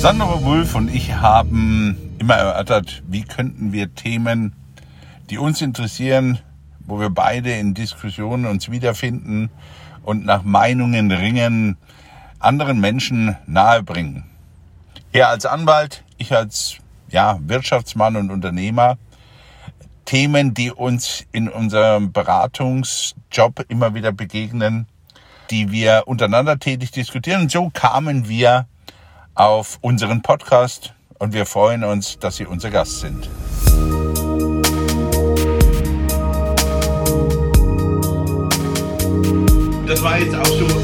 Sandra Wulff und ich haben immer erörtert, wie könnten wir Themen, die uns interessieren, wo wir beide in Diskussionen uns wiederfinden und nach Meinungen ringen, anderen Menschen nahebringen. Er als Anwalt, ich als ja, Wirtschaftsmann und Unternehmer. Themen, die uns in unserem Beratungsjob immer wieder begegnen, die wir untereinander tätig diskutieren. Und so kamen wir auf unseren Podcast und wir freuen uns, dass Sie unser Gast sind. Das war jetzt auch so über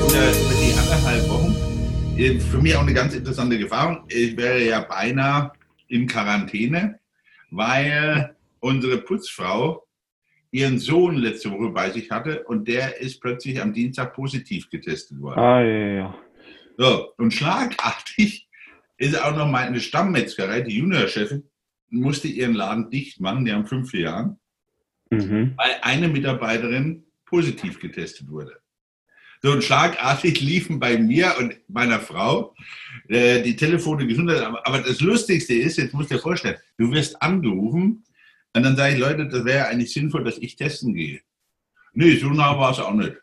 die anderthalb Wochen. Für mich auch eine ganz interessante Erfahrung. Ich wäre ja beinahe in Quarantäne, weil unsere Putzfrau ihren Sohn letzte Woche bei sich hatte und der ist plötzlich am Dienstag positiv getestet worden. Ah, ja, ja. So, und schlagartig ist auch noch meine Stammmetzgerei, die Juniorchefin, musste ihren Laden dicht machen, die haben fünf Jahren, mhm. weil eine Mitarbeiterin positiv getestet wurde. So und schlagartig liefen bei mir und meiner Frau äh, die Telefone Gesundheit. Aber, aber das Lustigste ist, jetzt musst du dir vorstellen, du wirst angerufen und dann sage ich, Leute, das wäre eigentlich sinnvoll, dass ich testen gehe. Nee, so nah war es auch nicht.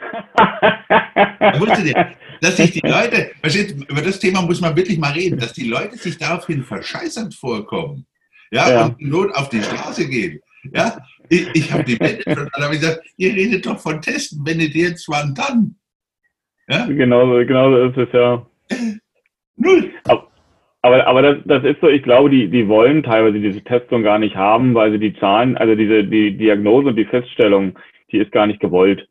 da wusstet ihr, dass sich die Leute, über das Thema muss man wirklich mal reden, dass die Leute sich daraufhin verscheißernd vorkommen. Ja, ja. und Not auf die Straße gehen. Ja, ich, ich habe die Welt schon, habe gesagt, ihr redet doch von Testen, wenn ihr jetzt wann dann. Ja? Genau, genau so ist es ja. Null. Aber, aber das, das ist so, ich glaube, die, die wollen teilweise diese Testung gar nicht haben, weil sie die Zahlen, also diese die Diagnose und die Feststellung, die ist gar nicht gewollt.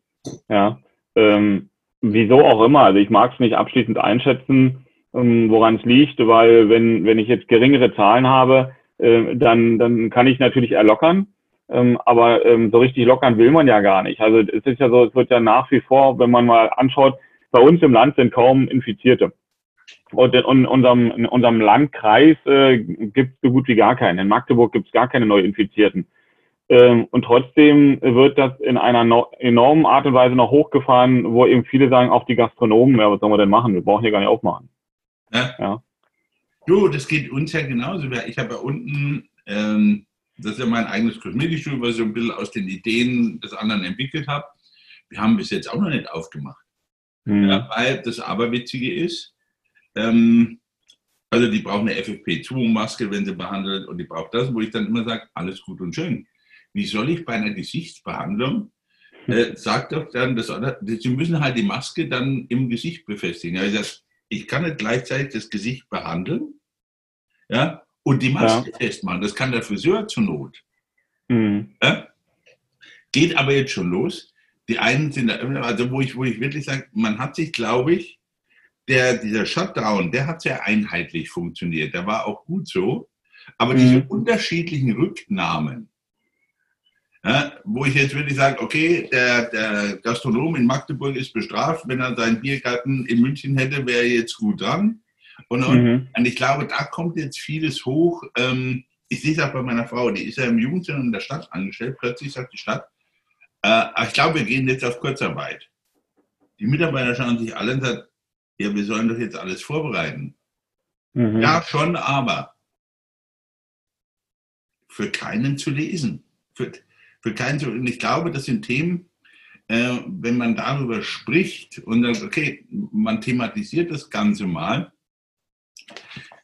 Ja. Ähm, wieso auch immer. Also ich mag es nicht abschließend einschätzen, ähm, woran es liegt, weil wenn, wenn ich jetzt geringere Zahlen habe, äh, dann, dann kann ich natürlich erlockern. Ähm, aber ähm, so richtig lockern will man ja gar nicht. Also es ist ja so, es wird ja nach wie vor, wenn man mal anschaut, bei uns im Land sind kaum Infizierte. Und in unserem, in unserem Landkreis äh, gibt es so gut wie gar keinen. In Magdeburg gibt es gar keine Neuinfizierten. Ähm, und trotzdem wird das in einer no enormen Art und Weise noch hochgefahren, wo eben viele sagen, auch die Gastronomen, ja, was sollen wir denn machen? Wir brauchen hier gar nicht aufmachen. Ja. ja. Du, das geht uns ja genauso. Ich habe ja unten, ähm, das ist ja mein eigenes Kosmetikstudio, was ich so ein bisschen aus den Ideen des anderen entwickelt habe. Wir haben bis jetzt auch noch nicht aufgemacht. Mhm. Ja, weil das Aberwitzige ist, ähm, also die brauchen eine FFP2-Maske, wenn sie behandelt und die braucht das, wo ich dann immer sage, alles gut und schön. Wie soll ich bei einer Gesichtsbehandlung, äh, sagt doch dann, das, sie müssen halt die Maske dann im Gesicht befestigen. Ja, ich, sag, ich kann nicht gleichzeitig das Gesicht behandeln ja, und die Maske ja. festmachen. Das kann der Friseur zur Not. Mhm. Ja? Geht aber jetzt schon los. Die einen sind da, also wo ich, wo ich wirklich sage, man hat sich, glaube ich, der, dieser Shutdown, der hat sehr einheitlich funktioniert. Der war auch gut so. Aber mhm. diese unterschiedlichen Rücknahmen, ja, wo ich jetzt wirklich sage, okay, der, der, Gastronom in Magdeburg ist bestraft, wenn er seinen Biergarten in München hätte, wäre er jetzt gut dran. Und, mhm. und, ich glaube, da kommt jetzt vieles hoch. Ähm, ich sehe es auch bei meiner Frau, die ist ja im Jugendzentrum in der Stadt angestellt. Plötzlich sagt die Stadt, äh, ich glaube, wir gehen jetzt auf Kurzarbeit. Die Mitarbeiter schauen sich alle und sagen, ja, wir sollen doch jetzt alles vorbereiten. Mhm. Ja, schon, aber für keinen zu lesen. Für, für keinen und ich glaube, das sind Themen, äh, wenn man darüber spricht und sagt, okay, man thematisiert das Ganze mal,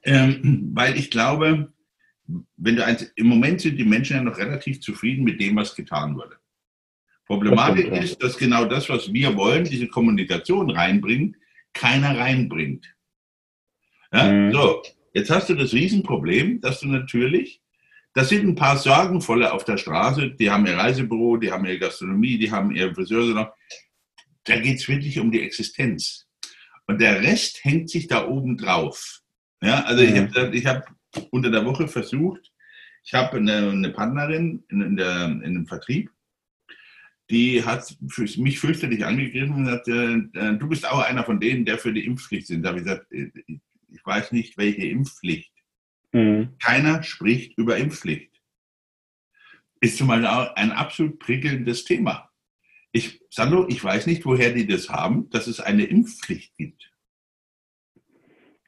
ähm, weil ich glaube, wenn du eins, im Moment sind die Menschen ja noch relativ zufrieden mit dem, was getan wurde. Problematik das ist, dass genau das, was wir wollen, diese Kommunikation reinbringen, keiner reinbringt. Ja? Mhm. So, jetzt hast du das Riesenproblem, dass du natürlich, das sind ein paar Sorgenvolle auf der Straße, die haben ihr Reisebüro, die haben ihre Gastronomie, die haben ihre Friseure. Da geht es wirklich um die Existenz. Und der Rest hängt sich da oben drauf. Ja, also mhm. ich habe hab unter der Woche versucht, ich habe eine, eine Partnerin in, in, der, in dem Vertrieb, die hat mich fürchterlich angegriffen und gesagt, äh, du bist auch einer von denen, der für die Impfpflicht sind. Da habe ich gesagt, äh, ich weiß nicht, welche Impfpflicht. Mhm. Keiner spricht über Impfpflicht. Ist zum Beispiel auch ein absolut prickelndes Thema. Ich, Sandro, ich weiß nicht, woher die das haben, dass es eine Impfpflicht gibt.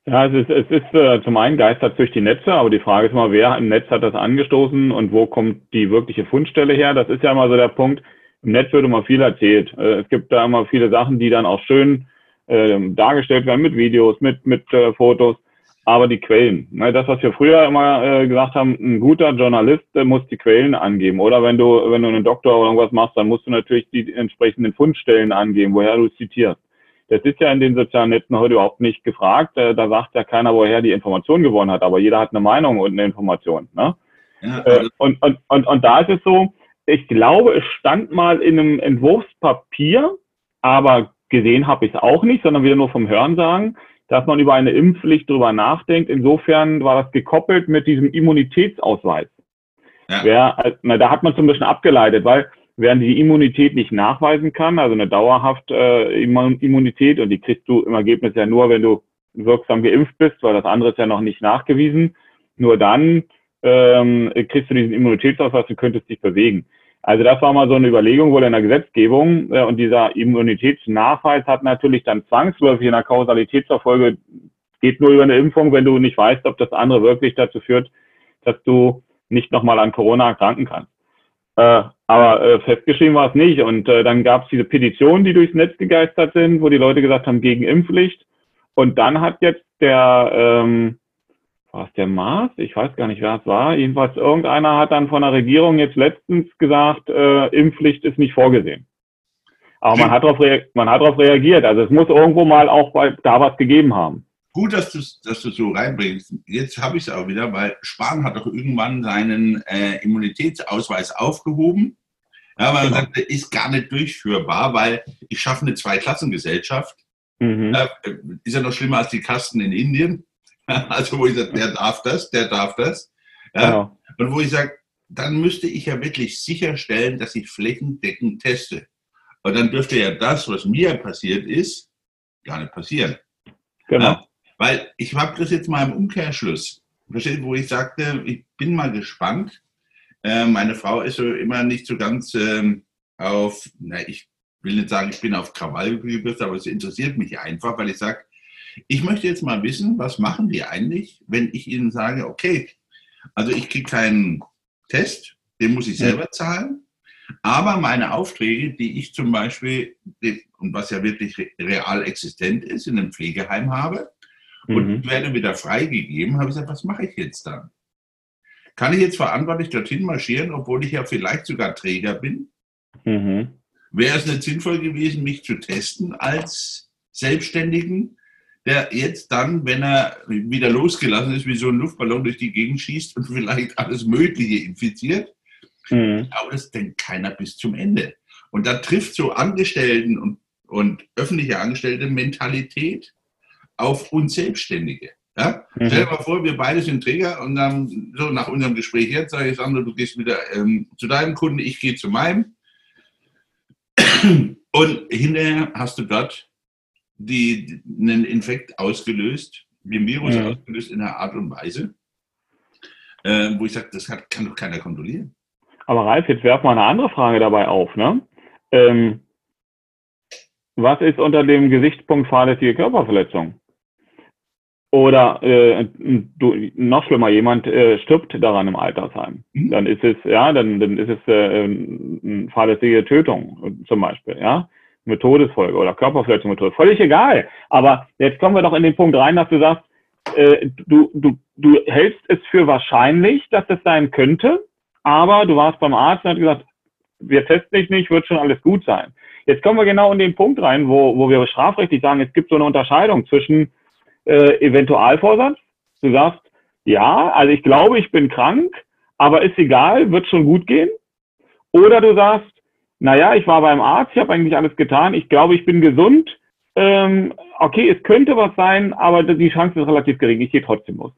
Ja, es ist, es ist äh, zum einen geistert durch die Netze, aber die Frage ist mal, wer im Netz hat das angestoßen und wo kommt die wirkliche Fundstelle her? Das ist ja immer so der Punkt. Im Netz wird immer viel erzählt. Äh, es gibt da immer viele Sachen, die dann auch schön äh, dargestellt werden mit Videos, mit, mit äh, Fotos, aber die Quellen. Ne, das, was wir früher immer äh, gesagt haben, ein guter Journalist muss die Quellen angeben. Oder wenn du, wenn du einen Doktor oder irgendwas machst, dann musst du natürlich die entsprechenden Fundstellen angeben, woher du zitierst. Das ist ja in den sozialen Netzen heute überhaupt nicht gefragt. Äh, da sagt ja keiner, woher die Information gewonnen hat, aber jeder hat eine Meinung und eine Information. Ne? Ja, äh, und, und, und, und da ist es so, ich glaube, es stand mal in einem Entwurfspapier, aber gesehen habe ich es auch nicht, sondern wieder nur vom Hörensagen, dass man über eine Impfpflicht drüber nachdenkt. Insofern war das gekoppelt mit diesem Immunitätsausweis. Ja. Wer, na, da hat man zum Beispiel abgeleitet, weil während die Immunität nicht nachweisen kann, also eine dauerhafte äh, Immunität, und die kriegst du im Ergebnis ja nur, wenn du wirksam geimpft bist, weil das andere ist ja noch nicht nachgewiesen. Nur dann ähm, kriegst du diesen Immunitätsausweis und könntest dich bewegen. Also das war mal so eine Überlegung wohl in der Gesetzgebung äh, und dieser Immunitätsnachweis hat natürlich dann zwangsläufig in der Kausalitätsverfolge, geht nur über eine Impfung, wenn du nicht weißt, ob das andere wirklich dazu führt, dass du nicht nochmal an Corona erkranken kannst. Äh, aber äh, festgeschrieben war es nicht. Und äh, dann gab es diese Petitionen, die durchs Netz gegeistert sind, wo die Leute gesagt haben, gegen Impfpflicht. Und dann hat jetzt der, ähm, war es der Maas? Ich weiß gar nicht, wer es war. Jedenfalls irgendeiner hat dann von der Regierung jetzt letztens gesagt, äh, Impfpflicht ist nicht vorgesehen. Aber man hat darauf man hat darauf reagiert. Also es muss irgendwo mal auch da was gegeben haben. Gut, dass du dass du so reinbringst. Jetzt habe ich es auch wieder, weil Spahn hat doch irgendwann seinen äh, Immunitätsausweis aufgehoben. Ja, weil genau. er sagte, ist gar nicht durchführbar, weil ich schaffe eine Zweiklassengesellschaft. Mhm. Äh, ist ja noch schlimmer als die Kasten in Indien. Also wo ich sage, der darf das, der darf das. Ja? Genau. Und wo ich sage, dann müsste ich ja wirklich sicherstellen, dass ich flächendeckend teste. Und dann dürfte ja das, was mir passiert ist, gar nicht passieren. Genau. Ja? Weil ich habe das jetzt mal im Umkehrschluss, versteht, wo ich sagte, ich bin mal gespannt. Äh, meine Frau ist so immer nicht so ganz ähm, auf, na, ich will nicht sagen, ich bin auf Krawall gebürstet, aber es interessiert mich einfach, weil ich sage, ich möchte jetzt mal wissen, was machen die eigentlich, wenn ich ihnen sage, okay, also ich kriege keinen Test, den muss ich selber zahlen, aber meine Aufträge, die ich zum Beispiel, und was ja wirklich real existent ist, in einem Pflegeheim habe, und mhm. werde wieder freigegeben, habe ich gesagt, was mache ich jetzt dann? Kann ich jetzt verantwortlich dorthin marschieren, obwohl ich ja vielleicht sogar Träger bin? Mhm. Wäre es nicht sinnvoll gewesen, mich zu testen als Selbstständigen? Der jetzt dann, wenn er wieder losgelassen ist, wie so ein Luftballon durch die Gegend schießt und vielleicht alles Mögliche infiziert. Mhm. Aber das denkt keiner bis zum Ende. Und da trifft so Angestellten und, und öffentliche Angestellte Mentalität auf uns Selbstständige. Ja? Mhm. Stell dir mal vor, wir beide sind Träger und dann so nach unserem Gespräch jetzt sage ich, Sandro, du gehst wieder ähm, zu deinem Kunden, ich gehe zu meinem. Und hinterher hast du dort die, einen Infekt ausgelöst, den Virus ja. ausgelöst in einer Art und Weise, äh, wo ich sage, das hat, kann doch keiner kontrollieren. Aber Ralf, jetzt werfen wir eine andere Frage dabei auf. Ne? Ähm, was ist unter dem Gesichtspunkt fahrlässige Körperverletzung? Oder äh, du, noch schlimmer, jemand äh, stirbt daran im Altersheim. Mhm. Dann ist es, ja, dann, dann ist es äh, eine fahrlässige Tötung zum Beispiel, ja mit Todesfolge oder Körperverletzung Todesfolge. Völlig egal. Aber jetzt kommen wir doch in den Punkt rein, dass du sagst, äh, du, du, du hältst es für wahrscheinlich, dass es sein könnte, aber du warst beim Arzt und hast gesagt, wir testen dich nicht, wird schon alles gut sein. Jetzt kommen wir genau in den Punkt rein, wo, wo wir strafrechtlich sagen, es gibt so eine Unterscheidung zwischen äh, Eventualvorsatz. Du sagst, ja, also ich glaube, ich bin krank, aber ist egal, wird schon gut gehen. Oder du sagst, naja, ich war beim Arzt, ich habe eigentlich alles getan, ich glaube, ich bin gesund. Ähm, okay, es könnte was sein, aber die Chance ist relativ gering, ich gehe trotzdem los.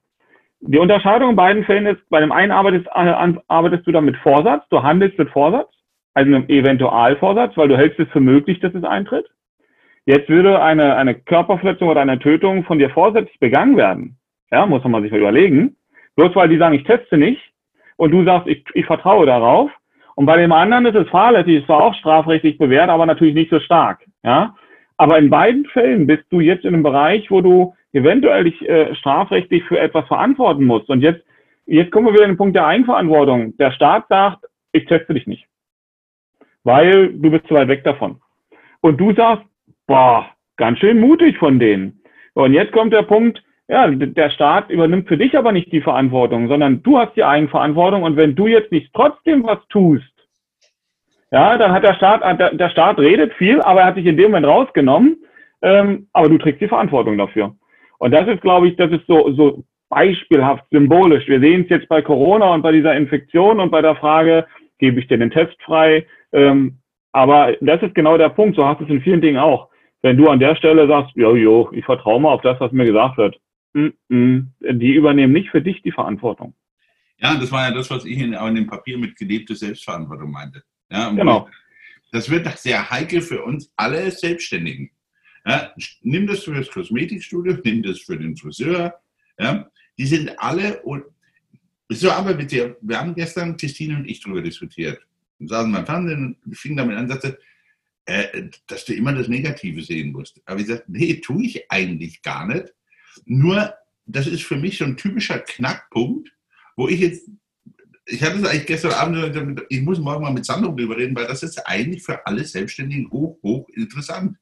Die Unterscheidung in beiden Fällen ist, bei dem einen arbeitest, äh, arbeitest du dann mit Vorsatz, du handelst mit Vorsatz, also einem Eventualvorsatz, weil du hältst es für möglich, dass es eintritt. Jetzt würde eine, eine Körperverletzung oder eine Tötung von dir vorsätzlich begangen werden. Ja, muss man sich mal überlegen. Bloß weil die sagen, ich teste nicht und du sagst, ich, ich vertraue darauf, und bei dem anderen ist es fahrlässig, ist zwar auch strafrechtlich bewährt, aber natürlich nicht so stark. Ja? Aber in beiden Fällen bist du jetzt in einem Bereich, wo du eventuell dich äh, strafrechtlich für etwas verantworten musst. Und jetzt, jetzt kommen wir wieder in den Punkt der Eigenverantwortung. Der Staat sagt, ich teste dich nicht, weil du bist zu weit weg davon. Und du sagst, boah, ganz schön mutig von denen. Und jetzt kommt der Punkt, ja, der Staat übernimmt für dich aber nicht die Verantwortung, sondern du hast die Eigenverantwortung und wenn du jetzt nicht trotzdem was tust, ja, dann hat der Staat, äh, der, Staat redet viel, aber er hat sich in dem Moment rausgenommen, ähm, aber du trägst die Verantwortung dafür. Und das ist, glaube ich, das ist so, so beispielhaft, symbolisch. Wir sehen es jetzt bei Corona und bei dieser Infektion und bei der Frage, gebe ich dir den Test frei? Ähm, aber das ist genau der Punkt. So hast du es in vielen Dingen auch. Wenn du an der Stelle sagst, jo, jo, ich vertraue mal auf das, was mir gesagt wird, mm -mm, die übernehmen nicht für dich die Verantwortung. Ja, das war ja das, was ich in, in dem Papier mit gelebte Selbstverantwortung meinte. Ja, genau. Das wird sehr heikel für uns alle Selbstständigen. Ja, nimm das für das Kosmetikstudio, nimm das für den Friseur. Ja, die sind alle, und so aber bitte, wir haben gestern Christine und ich darüber diskutiert. Und saßen beim Fernsehen und fing damit an, sagte, äh, dass du immer das Negative sehen musst. Aber ich sagte, nee, tue ich eigentlich gar nicht. Nur, das ist für mich so ein typischer Knackpunkt, wo ich jetzt, ich hatte es eigentlich gestern Abend, ich muss morgen mal mit Sandro drüber reden, weil das ist eigentlich für alle Selbstständigen hoch, hoch interessant.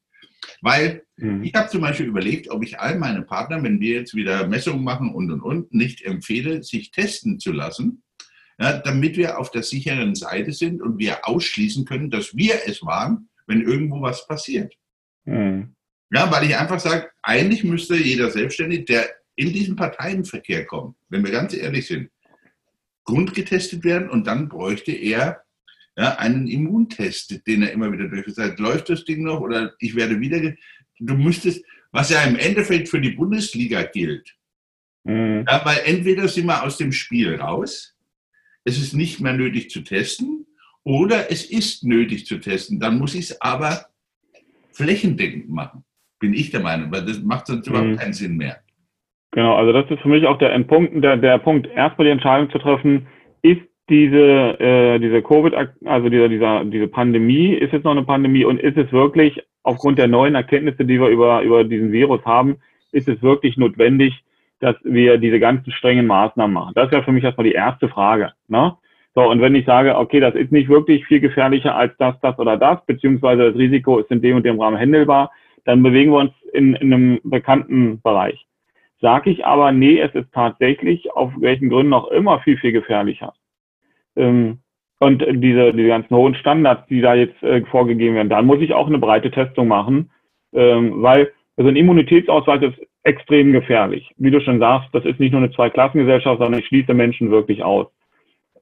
Weil mhm. ich habe zum Beispiel überlegt, ob ich all meine Partner, wenn wir jetzt wieder Messungen machen und und und, nicht empfehle, sich testen zu lassen, ja, damit wir auf der sicheren Seite sind und wir ausschließen können, dass wir es waren, wenn irgendwo was passiert. Mhm. Ja, weil ich einfach sage, eigentlich müsste jeder Selbstständige, der in diesen Parteienverkehr kommt, wenn wir ganz ehrlich sind, grundgetestet werden und dann bräuchte er ja, einen Immuntest, den er immer wieder durchführt. Läuft das Ding noch oder ich werde wieder. Du müsstest, was ja im Endeffekt für die Bundesliga gilt, mhm. ja, weil entweder sind wir aus dem Spiel raus, es ist nicht mehr nötig zu testen, oder es ist nötig zu testen. Dann muss ich es aber flächendeckend machen, bin ich der Meinung, weil das macht sonst mhm. überhaupt keinen Sinn mehr. Genau, also das ist für mich auch der Punkt, der, der Punkt, erstmal die Entscheidung zu treffen, ist diese, äh, diese Covid, also dieser, dieser, diese Pandemie, ist jetzt noch eine Pandemie und ist es wirklich aufgrund der neuen Erkenntnisse, die wir über, über diesen Virus haben, ist es wirklich notwendig, dass wir diese ganzen strengen Maßnahmen machen? Das wäre für mich erstmal die erste Frage. Ne? So, und wenn ich sage, okay, das ist nicht wirklich viel gefährlicher als das, das oder das, beziehungsweise das Risiko ist in dem und dem Rahmen händelbar, dann bewegen wir uns in, in einem bekannten Bereich. Sage ich aber, nee, es ist tatsächlich auf welchen Gründen auch immer viel, viel gefährlicher. Ähm, und diese, diese ganzen hohen Standards, die da jetzt äh, vorgegeben werden, dann muss ich auch eine breite Testung machen, ähm, weil also ein Immunitätsausweis ist extrem gefährlich. Wie du schon sagst, das ist nicht nur eine Zweiklassengesellschaft, sondern ich schließe Menschen wirklich aus.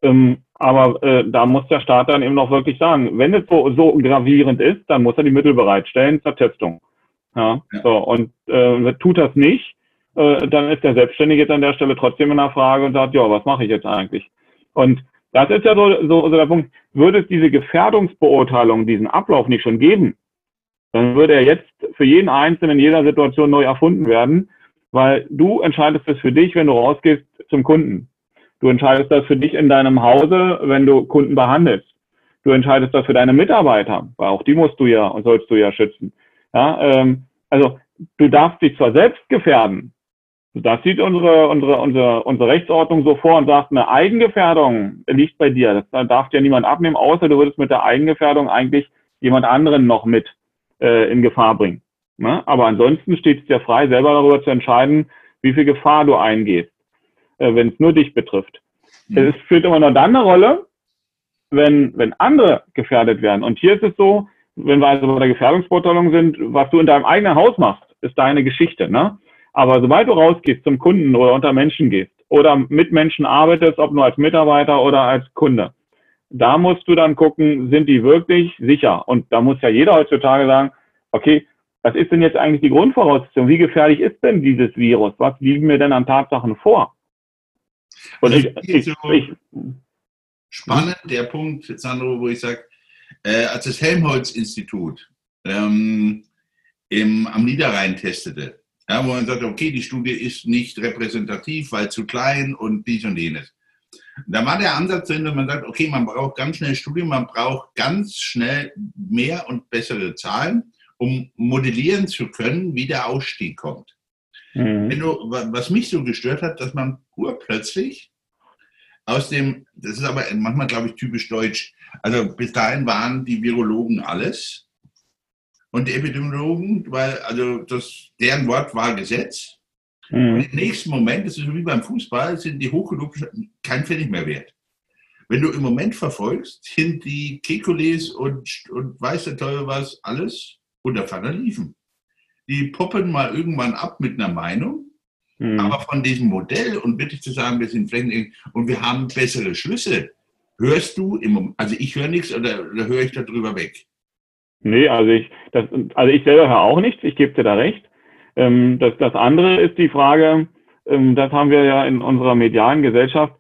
Ähm, aber äh, da muss der Staat dann eben noch wirklich sagen, wenn es so, so gravierend ist, dann muss er die Mittel bereitstellen zur Testung. Ja, ja. So, und äh, tut das nicht, äh, dann ist der Selbstständige jetzt an der Stelle trotzdem in der Frage und sagt, ja, was mache ich jetzt eigentlich? Und das ist ja so, so, so der Punkt. Würde es diese Gefährdungsbeurteilung, diesen Ablauf nicht schon geben, dann würde er jetzt für jeden Einzelnen in jeder Situation neu erfunden werden, weil du entscheidest es für dich, wenn du rausgehst zum Kunden. Du entscheidest das für dich in deinem Hause, wenn du Kunden behandelst. Du entscheidest das für deine Mitarbeiter, weil auch die musst du ja und sollst du ja schützen. Ja, ähm, also du darfst dich zwar selbst gefährden, das sieht unsere, unsere, unsere, unsere Rechtsordnung so vor und sagt, eine Eigengefährdung liegt bei dir. Das darf dir niemand abnehmen, außer du würdest mit der Eigengefährdung eigentlich jemand anderen noch mit äh, in Gefahr bringen. Ne? Aber ansonsten steht es dir frei, selber darüber zu entscheiden, wie viel Gefahr du eingehst, äh, wenn es nur dich betrifft. Mhm. Es spielt immer nur dann eine Rolle, wenn, wenn andere gefährdet werden. Und hier ist es so, wenn wir also bei der Gefährdungsbeurteilung sind, was du in deinem eigenen Haus machst, ist deine Geschichte. Ne? Aber sobald du rausgehst zum Kunden oder unter Menschen gehst oder mit Menschen arbeitest, ob nur als Mitarbeiter oder als Kunde, da musst du dann gucken, sind die wirklich sicher? Und da muss ja jeder heutzutage sagen, okay, was ist denn jetzt eigentlich die Grundvoraussetzung? Wie gefährlich ist denn dieses Virus? Was liegen mir denn an Tatsachen vor? Und also ich, so ich, spannend der Punkt, Sandro, wo ich sage, äh, als das Helmholtz-Institut ähm, am Niederrhein testete, ja, wo man sagt, okay, die Studie ist nicht repräsentativ, weil zu klein und dies und jenes. Da war der Ansatz drin, dass man sagt, okay, man braucht ganz schnell Studien, man braucht ganz schnell mehr und bessere Zahlen, um modellieren zu können, wie der Ausstieg kommt. Mhm. Du, was mich so gestört hat, dass man urplötzlich aus dem, das ist aber manchmal, glaube ich, typisch deutsch. Also bis dahin waren die Virologen alles und die Epidemiologen, weil also das, deren Wort war Gesetz. Mhm. Und im nächsten Moment, das ist so wie beim Fußball, sind die hochgelobten kein Pfennig mehr wert. Wenn du im Moment verfolgst, sind die Kekules und, und weiß der Teufel was, alles unter Ferner liefen. Die poppen mal irgendwann ab mit einer Meinung Mhm. Aber von diesem Modell und wirklich zu sagen, wir sind flächendeckend und wir haben bessere Schlüsse, hörst du im Moment, also ich höre nichts oder, oder höre ich darüber weg? Nee, also ich, das, also ich selber höre auch nichts, ich gebe dir da recht. Ähm, das, das andere ist die Frage, ähm, das haben wir ja in unserer medialen Gesellschaft,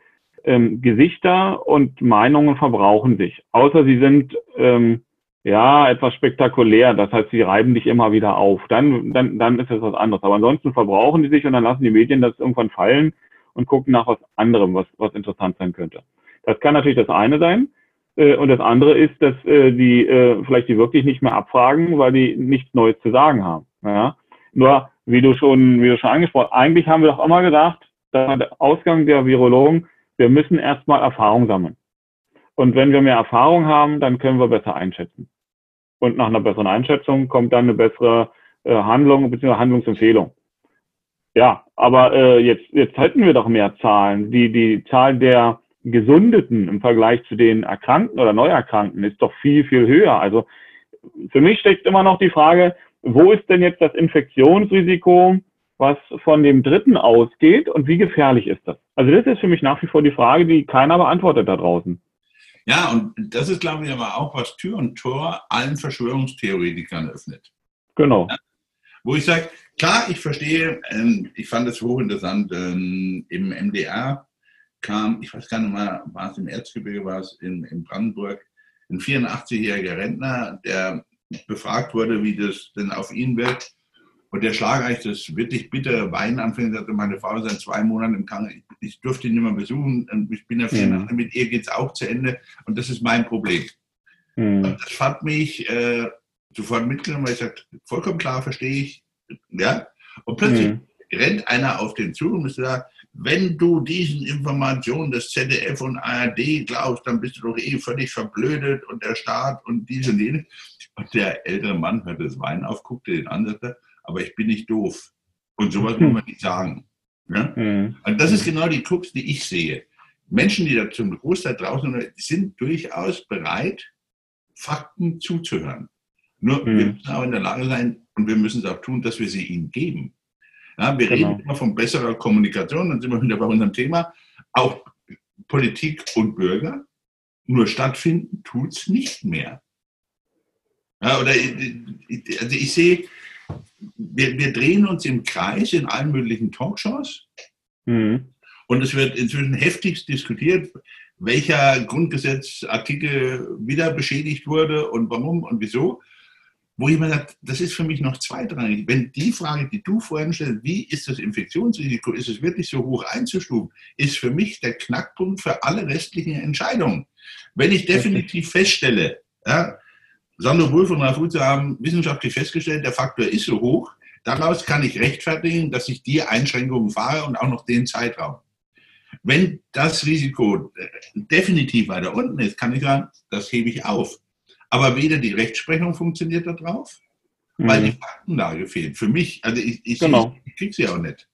ähm, Gesichter und Meinungen verbrauchen sich. Außer sie sind ähm, ja, etwas spektakulär. Das heißt, sie reiben dich immer wieder auf. Dann, dann, dann ist das was anderes. Aber ansonsten verbrauchen die sich und dann lassen die Medien das irgendwann fallen und gucken nach was anderem, was, was interessant sein könnte. Das kann natürlich das eine sein. Äh, und das andere ist, dass äh, die äh, vielleicht die wirklich nicht mehr abfragen, weil die nichts Neues zu sagen haben. Ja? Nur, wie du schon, wie du schon angesprochen hast, eigentlich haben wir doch immer gesagt, der Ausgang der Virologen, wir müssen erstmal Erfahrung sammeln. Und wenn wir mehr Erfahrung haben, dann können wir besser einschätzen. Und nach einer besseren Einschätzung kommt dann eine bessere Handlung bzw. Handlungsempfehlung. Ja, aber äh, jetzt, jetzt hätten wir doch mehr Zahlen. Die, die Zahl der Gesundeten im Vergleich zu den Erkrankten oder Neuerkrankten ist doch viel, viel höher. Also für mich steckt immer noch die Frage, wo ist denn jetzt das Infektionsrisiko, was von dem Dritten ausgeht und wie gefährlich ist das? Also das ist für mich nach wie vor die Frage, die keiner beantwortet da draußen. Ja, und das ist, glaube ich, aber auch, was Tür und Tor allen Verschwörungstheoretikern öffnet. Genau. Ja? Wo ich sage, klar, ich verstehe, ähm, ich fand es hochinteressant, ähm, im MDR kam, ich weiß gar nicht mal, war es im Erzgebirge, war es in, in Brandenburg, ein 84-jähriger Rentner, der befragt wurde, wie das denn auf ihn wirkt. Und der schlagreich das wirklich bittere Weinen anfängt, sagte, meine Frau seit zwei Monaten im Krankenhaus, ich durfte ihn nicht mehr besuchen ich bin ja vier mhm. mit ihr geht es auch zu Ende und das ist mein Problem. Mhm. Und das fand mich äh, sofort mitgenommen, weil ich sagte, vollkommen klar, verstehe ich. Ja? Und plötzlich mhm. rennt einer auf den zu und sagt, wenn du diesen Informationen des ZDF und ARD glaubst, dann bist du doch eh völlig verblödet und der Staat und dies und jenes. Und der ältere Mann hörte das Wein auf, guckte den an, sagte, aber ich bin nicht doof. Und sowas muss man nicht sagen. Ja? Mhm. Und das ist genau die Krux, die ich sehe. Menschen, die da zum Großteil draußen sind, sind durchaus bereit, Fakten zuzuhören. Nur mhm. wir müssen auch in der Lage sein und wir müssen es auch tun, dass wir sie ihnen geben. Ja, wir genau. reden immer von besserer Kommunikation, dann sind wir wieder bei unserem Thema. Auch Politik und Bürger, nur stattfinden tut es nicht mehr. Ja, oder also ich sehe, wir, wir drehen uns im Kreis in allen möglichen Talkshows. Mhm. Und es wird inzwischen heftigst diskutiert, welcher Grundgesetzartikel wieder beschädigt wurde und warum und wieso. Wo jemand sagt, das ist für mich noch zweitrangig. Wenn die Frage, die du vorhin stellst, wie ist das Infektionsrisiko, ist es wirklich so hoch einzustufen, ist für mich der Knackpunkt für alle restlichen Entscheidungen. Wenn ich definitiv feststelle, ja, Sandro Wolf und Ralf Utze haben wissenschaftlich festgestellt, der Faktor ist so hoch. Daraus kann ich rechtfertigen, dass ich die Einschränkungen fahre und auch noch den Zeitraum. Wenn das Risiko äh, definitiv weiter unten ist, kann ich sagen, das hebe ich auf. Aber weder die Rechtsprechung funktioniert da drauf, mhm. weil die Faktenlage fehlt. Für mich, also ich, ich, genau. ich, ich kriege sie auch nicht.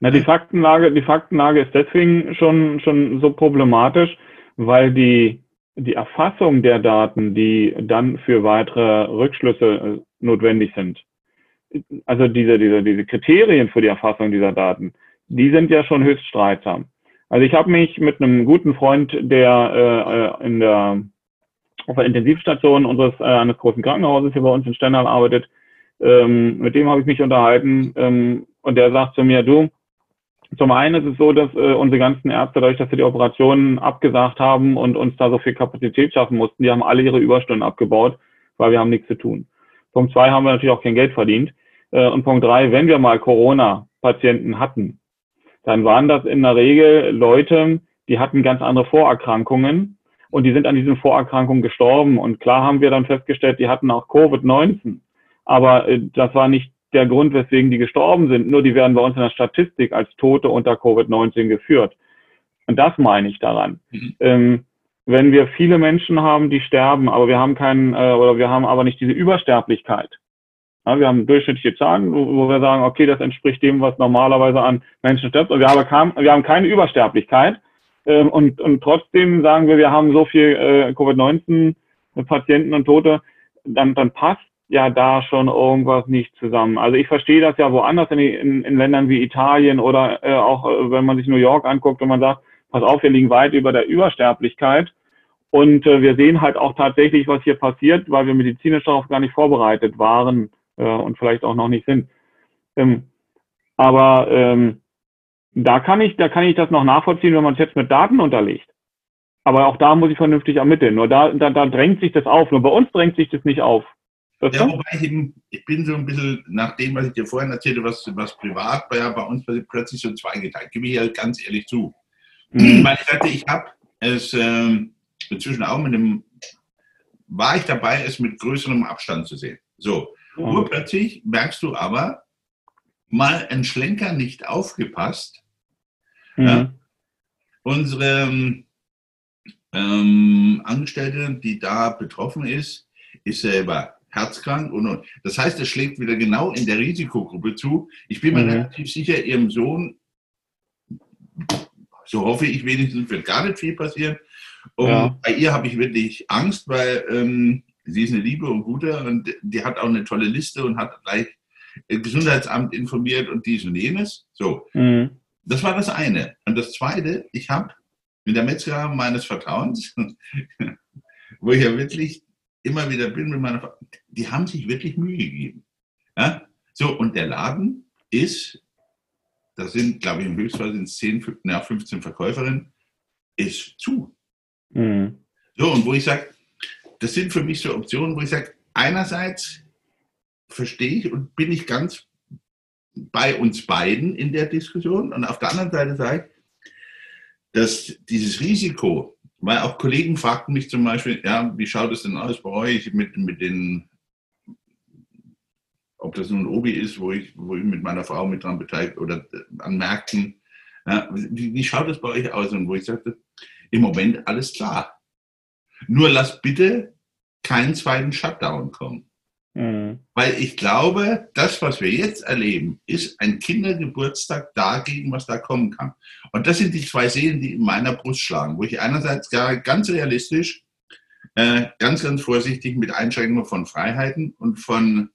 Na, die Faktenlage, die Faktenlage ist deswegen schon, schon so problematisch, weil die die Erfassung der Daten, die dann für weitere Rückschlüsse äh, notwendig sind, also diese, diese, diese Kriterien für die Erfassung dieser Daten, die sind ja schon höchst streitsam. Also ich habe mich mit einem guten Freund, der äh, in der auf der Intensivstation unseres äh, eines großen Krankenhauses hier bei uns in Stendal arbeitet, ähm, mit dem habe ich mich unterhalten ähm, und der sagt zu mir, du, zum einen ist es so, dass äh, unsere ganzen Ärzte, dadurch, dass sie die Operationen abgesagt haben und uns da so viel Kapazität schaffen mussten, die haben alle ihre Überstunden abgebaut, weil wir haben nichts zu tun. Punkt zwei haben wir natürlich auch kein Geld verdient. Äh, und Punkt drei, wenn wir mal Corona-Patienten hatten, dann waren das in der Regel Leute, die hatten ganz andere Vorerkrankungen und die sind an diesen Vorerkrankungen gestorben. Und klar haben wir dann festgestellt, die hatten auch Covid-19. Aber äh, das war nicht der Grund, weswegen die gestorben sind. Nur die werden bei uns in der Statistik als Tote unter Covid-19 geführt. Und das meine ich daran. Mhm. Ähm, wenn wir viele Menschen haben, die sterben, aber wir haben keinen, äh, oder wir haben aber nicht diese Übersterblichkeit. Ja, wir haben durchschnittliche Zahlen, wo, wo, wir sagen, okay, das entspricht dem, was normalerweise an Menschen stirbt. Und wir haben, wir haben keine Übersterblichkeit. Ähm, und, und trotzdem sagen wir, wir haben so viel äh, Covid-19-Patienten und Tote. Dann, dann passt ja da schon irgendwas nicht zusammen. Also ich verstehe das ja woanders in, in, in Ländern wie Italien oder äh, auch äh, wenn man sich New York anguckt und man sagt, pass auf, wir liegen weit über der Übersterblichkeit. Und äh, wir sehen halt auch tatsächlich, was hier passiert, weil wir medizinisch darauf gar nicht vorbereitet waren äh, und vielleicht auch noch nicht sind. Ähm, aber ähm, da kann ich, da kann ich das noch nachvollziehen, wenn man es jetzt mit Daten unterlegt. Aber auch da muss ich vernünftig ermitteln. Nur da, da, da drängt sich das auf. Nur bei uns drängt sich das nicht auf. Das ja, wobei ich eben, ich bin so ein bisschen, nach dem, was ich dir vorhin erzählte, was, was privat war ja bei uns plötzlich so zweigeteilt. Gebe ich ja ganz ehrlich zu. Mhm. Weil ich sagte, ich habe es ähm, inzwischen auch mit einem, war ich dabei, es mit größerem Abstand zu sehen. So, mhm. urplötzlich merkst du aber, mal ein Schlenker nicht aufgepasst. Mhm. Ja, unsere ähm, Angestellte, die da betroffen ist, ist selber herzkrank und, und. Das heißt, es schlägt wieder genau in der Risikogruppe zu. Ich bin mir mhm. relativ sicher, ihrem Sohn, so hoffe ich wenigstens, wird gar nicht viel passieren. Und ja. bei ihr habe ich wirklich Angst, weil ähm, sie ist eine liebe und gute und die hat auch eine tolle Liste und hat gleich Gesundheitsamt informiert und dies und jenes. So. Mhm. Das war das eine. Und das zweite, ich habe mit der Metzger meines Vertrauens, wo ich ja wirklich immer wieder bin mit meiner Frau, die haben sich wirklich Mühe gegeben. Ja? So, und der Laden ist, das sind, glaube ich, im Höchstfall sind es 10, ja, 15 Verkäuferinnen, ist zu. Mhm. So, und wo ich sage, das sind für mich so Optionen, wo ich sage, einerseits verstehe ich und bin ich ganz bei uns beiden in der Diskussion und auf der anderen Seite sage ich, dass dieses Risiko, weil auch Kollegen fragten mich zum Beispiel, ja, wie schaut es denn aus bei euch mit, mit den, ob das nun Obi ist, wo ich, wo ich mit meiner Frau mit dran beteiligt oder an Märkten, ja, wie, wie schaut es bei euch aus? Und wo ich sagte, im Moment alles klar. Nur lass bitte keinen zweiten Shutdown kommen. Mhm. Weil ich glaube, das, was wir jetzt erleben, ist ein Kindergeburtstag dagegen, was da kommen kann. Und das sind die zwei Seelen, die in meiner Brust schlagen, wo ich einerseits ganz realistisch, äh, ganz, ganz vorsichtig mit Einschränkungen von Freiheiten und von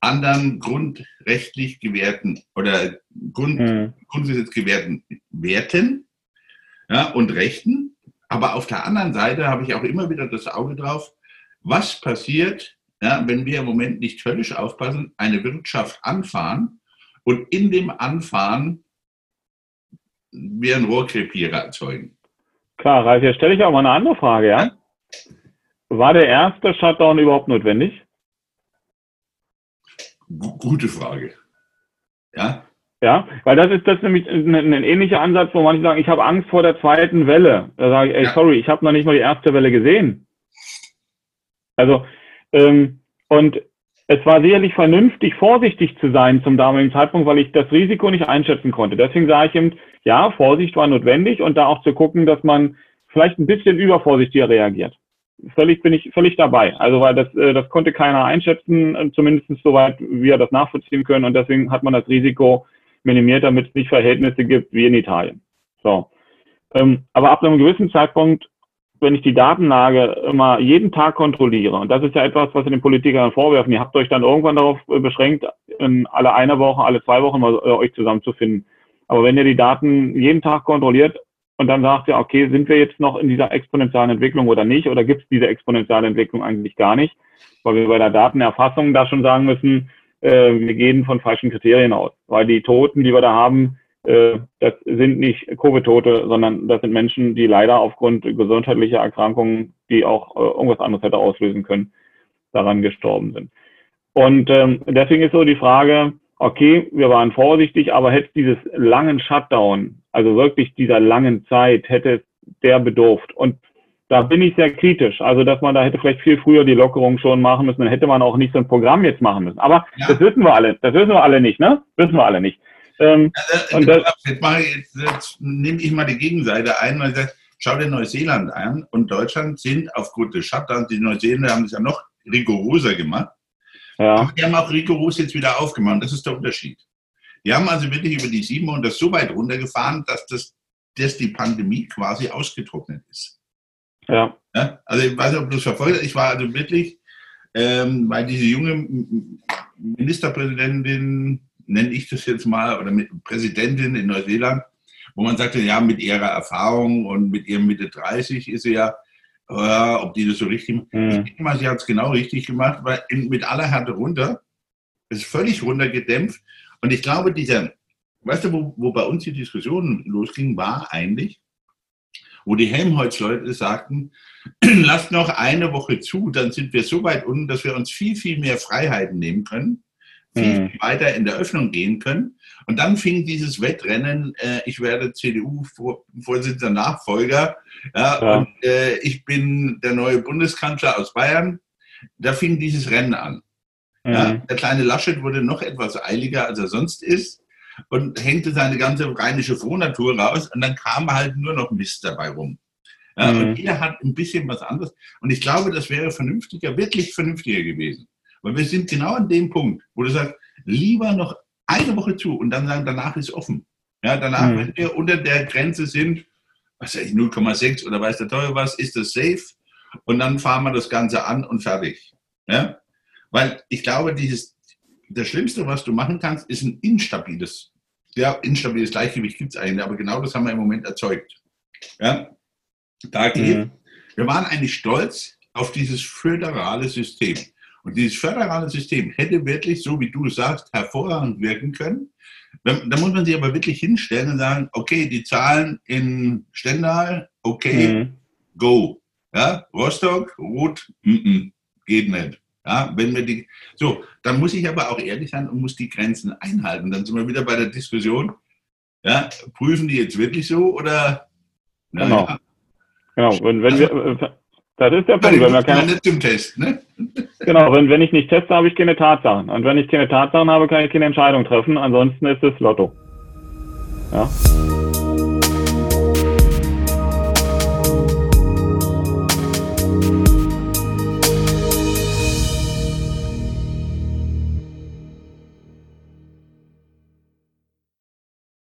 anderen grundrechtlich gewährten oder Grund, mhm. grundgesetz gewährten Werten ja, und Rechten. Aber auf der anderen Seite habe ich auch immer wieder das Auge drauf, was passiert, ja, wenn wir im Moment nicht völlig aufpassen, eine Wirtschaft anfahren und in dem Anfahren wir einen Rohrkrepierer erzeugen. Klar, Ralf, jetzt stelle ich auch mal eine andere Frage, ja? War der erste Shutdown überhaupt notwendig? Gute Frage. Ja. Ja, weil das ist das nämlich ein, ein, ähnlicher Ansatz, wo manche sagen, ich habe Angst vor der zweiten Welle. Da sage ich, ey, ja. sorry, ich habe noch nicht mal die erste Welle gesehen. Also ähm, und es war sicherlich vernünftig, vorsichtig zu sein zum damaligen Zeitpunkt, weil ich das Risiko nicht einschätzen konnte. Deswegen sage ich eben, ja, Vorsicht war notwendig und da auch zu gucken, dass man vielleicht ein bisschen übervorsichtiger reagiert. Völlig bin ich völlig dabei. Also weil das, äh, das konnte keiner einschätzen, äh, zumindest soweit wir das nachvollziehen können und deswegen hat man das Risiko minimiert, damit es nicht Verhältnisse gibt wie in Italien. So. Ähm, aber ab einem gewissen Zeitpunkt wenn ich die Datenlage immer jeden Tag kontrolliere, und das ist ja etwas, was wir den Politikern vorwerfen, ihr habt euch dann irgendwann darauf äh, beschränkt, alle eine Woche, alle zwei Wochen mal äh, euch zusammenzufinden. Aber wenn ihr die Daten jeden Tag kontrolliert und dann sagt ihr, okay, sind wir jetzt noch in dieser exponentiellen Entwicklung oder nicht, oder gibt es diese exponentielle Entwicklung eigentlich gar nicht, weil wir bei der Datenerfassung da schon sagen müssen, äh, wir gehen von falschen Kriterien aus, weil die Toten, die wir da haben, das sind nicht Covid-Tote, sondern das sind Menschen, die leider aufgrund gesundheitlicher Erkrankungen, die auch äh, irgendwas anderes hätte auslösen können, daran gestorben sind. Und ähm, deswegen ist so die Frage, okay, wir waren vorsichtig, aber hätte dieses langen Shutdown, also wirklich dieser langen Zeit, hätte es der bedurft. Und da bin ich sehr kritisch. Also, dass man da hätte vielleicht viel früher die Lockerung schon machen müssen, dann hätte man auch nicht so ein Programm jetzt machen müssen. Aber ja. das wissen wir alle. Das wissen wir alle nicht, ne? Wissen wir alle nicht. Ähm, ja, und das, jetzt, mache ich, jetzt, jetzt nehme ich mal die Gegenseite ein, weil ich sage, schau dir Neuseeland an und Deutschland sind aufgrund des Shutdowns, die Neuseeländer haben es ja noch rigoroser gemacht. Ja. Aber die haben auch rigoros jetzt wieder aufgemacht. Das ist der Unterschied. Die haben also wirklich über die 700 so weit runtergefahren, dass, das, dass die Pandemie quasi ausgetrocknet ist. Ja. ja. Also ich weiß nicht, ob du es verfolgt hast. Ich war also wirklich, ähm, weil diese junge Ministerpräsidentin, nenne ich das jetzt mal, oder Präsidentin in Neuseeland, wo man sagte, ja, mit ihrer Erfahrung und mit ihrem Mitte 30 ist sie ja, äh, ob die das so richtig macht. Mhm. Ich denke mal, sie hat es genau richtig gemacht, weil in, mit aller Härte runter, es ist völlig runtergedämpft. Und ich glaube, dieser, weißt du, wo, wo bei uns die Diskussion losging, war eigentlich, wo die Helmholtz-Leute sagten, lasst noch eine Woche zu, dann sind wir so weit unten, dass wir uns viel, viel mehr Freiheiten nehmen können, viel, mhm. weiter in der Öffnung gehen können. Und dann fing dieses Wettrennen, äh, ich werde CDU-Vorsitzender Nachfolger ja, ja. und äh, ich bin der neue Bundeskanzler aus Bayern. Da fing dieses Rennen an. Mhm. Ja, der kleine Laschet wurde noch etwas eiliger, als er sonst ist und hängte seine ganze rheinische Frohnatur raus und dann kam halt nur noch Mist dabei rum. Mhm. Und jeder hat ein bisschen was anderes. Und ich glaube, das wäre vernünftiger, wirklich vernünftiger gewesen. Weil wir sind genau an dem Punkt, wo du sagst, lieber noch eine Woche zu und dann sagen, danach ist offen. Ja, danach, mhm. wenn wir unter der Grenze sind, was weiß ich, 0,6 oder weiß der Teufel was, ist das safe und dann fahren wir das Ganze an und fertig. Ja? Weil ich glaube, dieses das Schlimmste, was du machen kannst, ist ein instabiles, ja, instabiles Gleichgewicht gibt es eigentlich, aber genau das haben wir im Moment erzeugt. Ja, da geht, mhm. wir waren eigentlich stolz auf dieses föderale System. Und dieses föderale System hätte wirklich, so wie du sagst, hervorragend wirken können. Da muss man sich aber wirklich hinstellen und sagen, okay, die Zahlen in Stendal, okay, mhm. go. Ja, Rostock, Rot, mm -mm, geht nicht. Ja, wenn wir die, so, dann muss ich aber auch ehrlich sein und muss die Grenzen einhalten. Dann sind wir wieder bei der Diskussion. Ja, prüfen die jetzt wirklich so oder? Na, genau. Ja. Genau. Und wenn also, wir, das ist der Punkt. Wenn wir keine, nicht zum Test, ne? Genau. Wenn, wenn ich nicht teste, habe ich keine Tatsachen. Und wenn ich keine Tatsachen habe, kann ich keine Entscheidung treffen. Ansonsten ist es Lotto. Ja.